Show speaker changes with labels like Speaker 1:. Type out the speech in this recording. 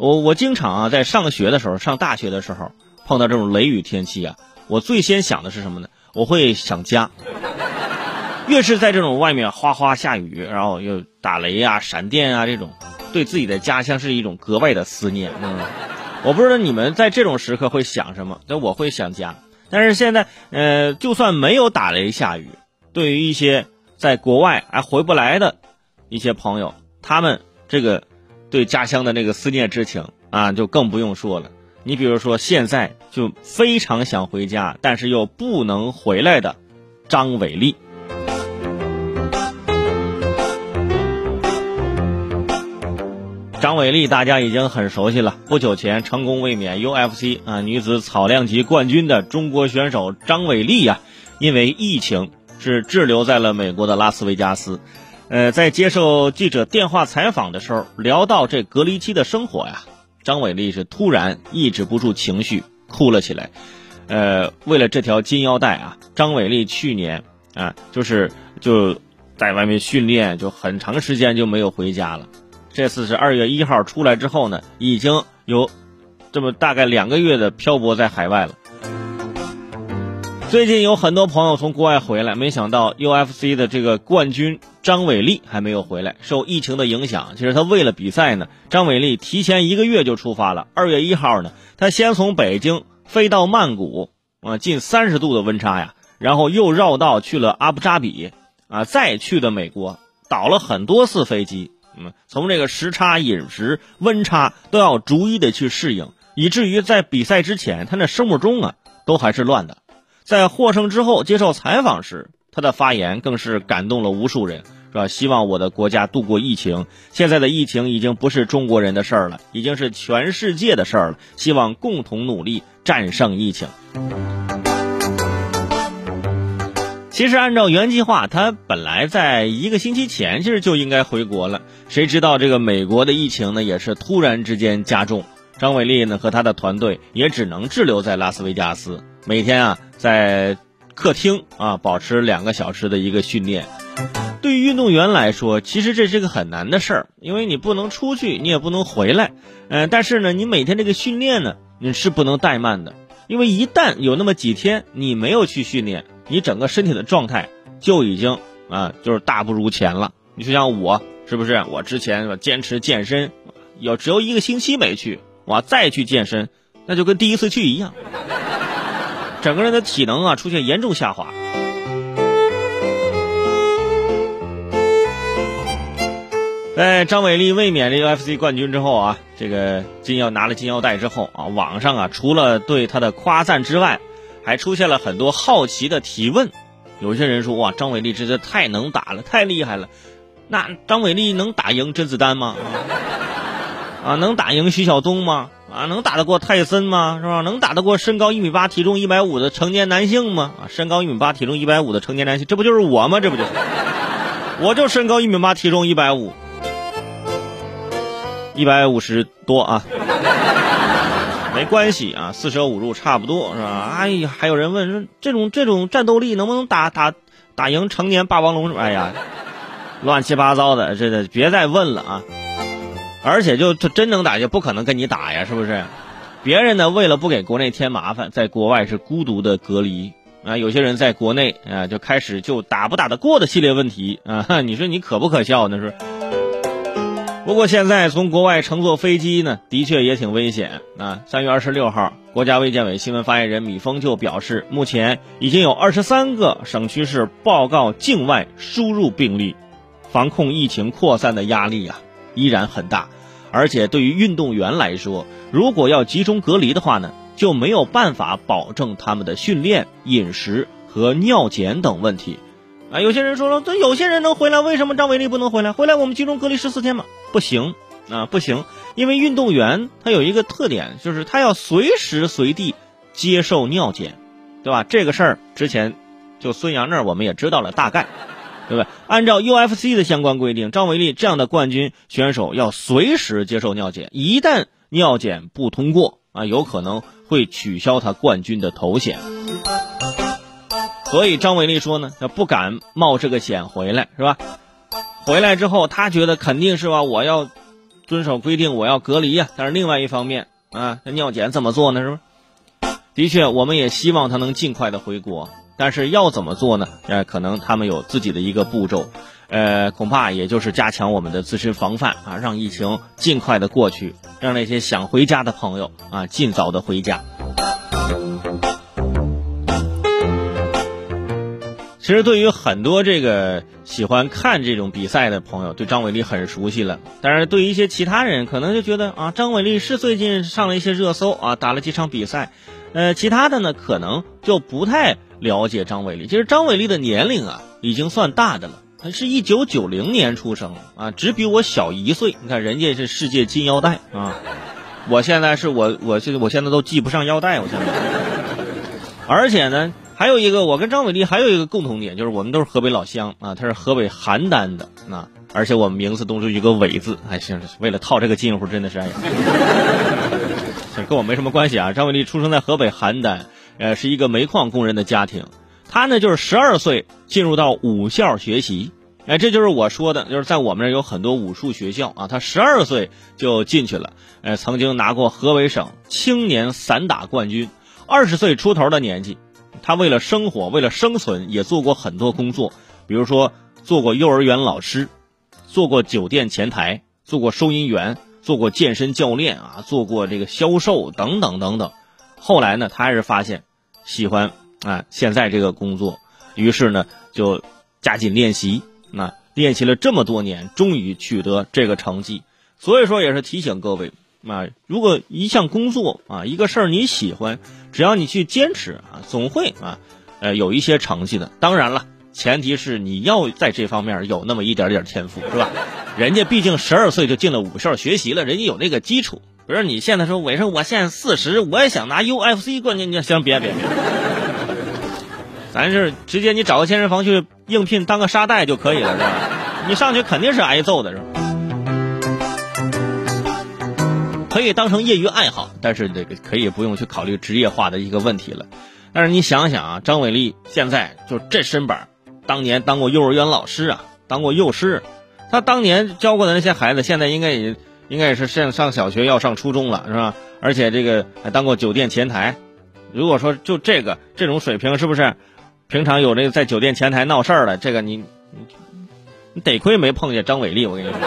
Speaker 1: 我我经常啊，在上学的时候，上大学的时候碰到这种雷雨天气啊，我最先想的是什么呢？我会想家。越是在这种外面哗哗下雨，然后又打雷啊、闪电啊这种，对自己的家乡是一种格外的思念。嗯，我不知道你们在这种时刻会想什么，但我会想家。但是现在，呃，就算没有打雷下雨，对于一些在国外还回不来的一些朋友，他们这个对家乡的那个思念之情啊，就更不用说了。你比如说，现在就非常想回家，但是又不能回来的张伟丽。张伟丽，大家已经很熟悉了。不久前成功卫冕 UFC 啊女子草量级冠军的中国选手张伟丽呀，因为疫情是滞留在了美国的拉斯维加斯。呃，在接受记者电话采访的时候，聊到这隔离期的生活呀，张伟丽是突然抑制不住情绪，哭了起来。呃，为了这条金腰带啊，张伟丽去年啊，就是就在外面训练，就很长时间就没有回家了。这次是二月一号出来之后呢，已经有这么大概两个月的漂泊在海外了。最近有很多朋友从国外回来，没想到 UFC 的这个冠军张伟丽还没有回来。受疫情的影响，其实他为了比赛呢，张伟丽提前一个月就出发了。二月一号呢，他先从北京飞到曼谷，啊，近三十度的温差呀，然后又绕道去了阿布扎比，啊，再去的美国，倒了很多次飞机。嗯，从这个时差、饮食、温差都要逐一的去适应，以至于在比赛之前，他那生物钟啊都还是乱的。在获胜之后接受采访时，他的发言更是感动了无数人，是吧？希望我的国家度过疫情。现在的疫情已经不是中国人的事儿了，已经是全世界的事儿了。希望共同努力战胜疫情。其实按照原计划，他本来在一个星期前其实就应该回国了。谁知道这个美国的疫情呢，也是突然之间加重。张伟丽呢和他的团队也只能滞留在拉斯维加斯，每天啊在客厅啊保持两个小时的一个训练。对于运动员来说，其实这是个很难的事儿，因为你不能出去，你也不能回来。嗯，但是呢，你每天这个训练呢，你是不能怠慢的，因为一旦有那么几天你没有去训练。你整个身体的状态就已经啊，就是大不如前了。你就像我，是不是？我之前坚持健身，有只有一个星期没去，我再去健身，那就跟第一次去一样，整个人的体能啊出现严重下滑。在张伟丽卫冕这 UFC 冠军之后啊，这个金腰拿了金腰带之后啊，网上啊除了对他的夸赞之外，还出现了很多好奇的提问，有些人说：“哇，张伟丽真的太能打了，太厉害了。”那张伟丽能打赢甄子丹吗？啊，能打赢徐晓东吗？啊，能打得过泰森吗？是吧？能打得过身高一米八、体重一百五的成年男性吗？啊，身高一米八、体重一百五的成年男性，这不就是我吗？这不就是？我就身高一米八，体重一百五，一百五十多啊。没关系啊，四舍五入差不多是吧？哎呀，还有人问说这种这种战斗力能不能打打打赢成年霸王龙？哎呀，乱七八糟的，这的别再问了啊！而且就他真能打，就不可能跟你打呀，是不是？别人呢，为了不给国内添麻烦，在国外是孤独的隔离啊。有些人在国内啊，就开始就打不打得过的系列问题啊。你说你可不可笑呢？是。不过现在从国外乘坐飞机呢，的确也挺危险啊。三月二十六号，国家卫健委新闻发言人米峰就表示，目前已经有二十三个省区市报告境外输入病例，防控疫情扩散的压力啊依然很大。而且对于运动员来说，如果要集中隔离的话呢，就没有办法保证他们的训练、饮食和尿检等问题。啊，有些人说了，这有些人能回来，为什么张伟丽不能回来？回来我们集中隔离十四天嘛？不行啊，不行，因为运动员他有一个特点，就是他要随时随地接受尿检，对吧？这个事儿之前就孙杨那儿我们也知道了大概，对吧？按照 UFC 的相关规定，张伟丽这样的冠军选手要随时接受尿检，一旦尿检不通过啊，有可能会取消他冠军的头衔。所以张伟丽说呢，他不敢冒这个险回来，是吧？回来之后，他觉得肯定是吧，我要遵守规定，我要隔离呀。但是另外一方面啊，那尿检怎么做呢？是吧？的确，我们也希望他能尽快的回国，但是要怎么做呢？呃，可能他们有自己的一个步骤，呃，恐怕也就是加强我们的自身防范啊，让疫情尽快的过去，让那些想回家的朋友啊尽早的回家。其实，对于很多这个喜欢看这种比赛的朋友，对张伟丽很熟悉了。但是，对于一些其他人，可能就觉得啊，张伟丽是最近上了一些热搜啊，打了几场比赛。呃，其他的呢，可能就不太了解张伟丽。其实，张伟丽的年龄啊，已经算大的了。他是一九九零年出生啊，只比我小一岁。你看，人家是世界金腰带啊，我现在是我，我现我现在都系不上腰带，我现在。而且呢。还有一个，我跟张伟丽还有一个共同点，就是我们都是河北老乡啊，他是河北邯郸的啊，而且我们名字都是一个伟字，哎，行，为了套这个近乎，真的是哎呀，跟我没什么关系啊。张伟丽出生在河北邯郸，呃，是一个煤矿工人的家庭，他呢就是十二岁进入到武校学习，哎，这就是我说的，就是在我们这有很多武术学校啊，他十二岁就进去了，呃，曾经拿过河北省青年散打冠军，二十岁出头的年纪。他为了生活，为了生存，也做过很多工作，比如说做过幼儿园老师，做过酒店前台，做过收银员，做过健身教练啊，做过这个销售等等等等。后来呢，他还是发现喜欢啊现在这个工作，于是呢就加紧练习，那练习了这么多年，终于取得这个成绩。所以说，也是提醒各位。啊，如果一项工作啊，一个事儿你喜欢，只要你去坚持啊，总会啊，呃，有一些成绩的。当然了，前提是你要在这方面有那么一点点天赋，是吧？人家毕竟十二岁就进了武校学习了，人家有那个基础。不是你现在说，我说我现在四十，我也想拿 UFC 冠军，你行别别别，咱是直接你找个健身房去应聘当个沙袋就可以了，是吧？你上去肯定是挨揍的，是吧？可以当成业余爱好，但是这个可以不用去考虑职业化的一个问题了。但是你想想啊，张伟丽现在就这身板，当年当过幼儿园老师啊，当过幼师，他当年教过的那些孩子，现在应该也应该也是上上小学要上初中了，是吧？而且这个还当过酒店前台。如果说就这个这种水平，是不是平常有那个在酒店前台闹事儿的？这个你你得亏没碰见张伟丽，我跟你说。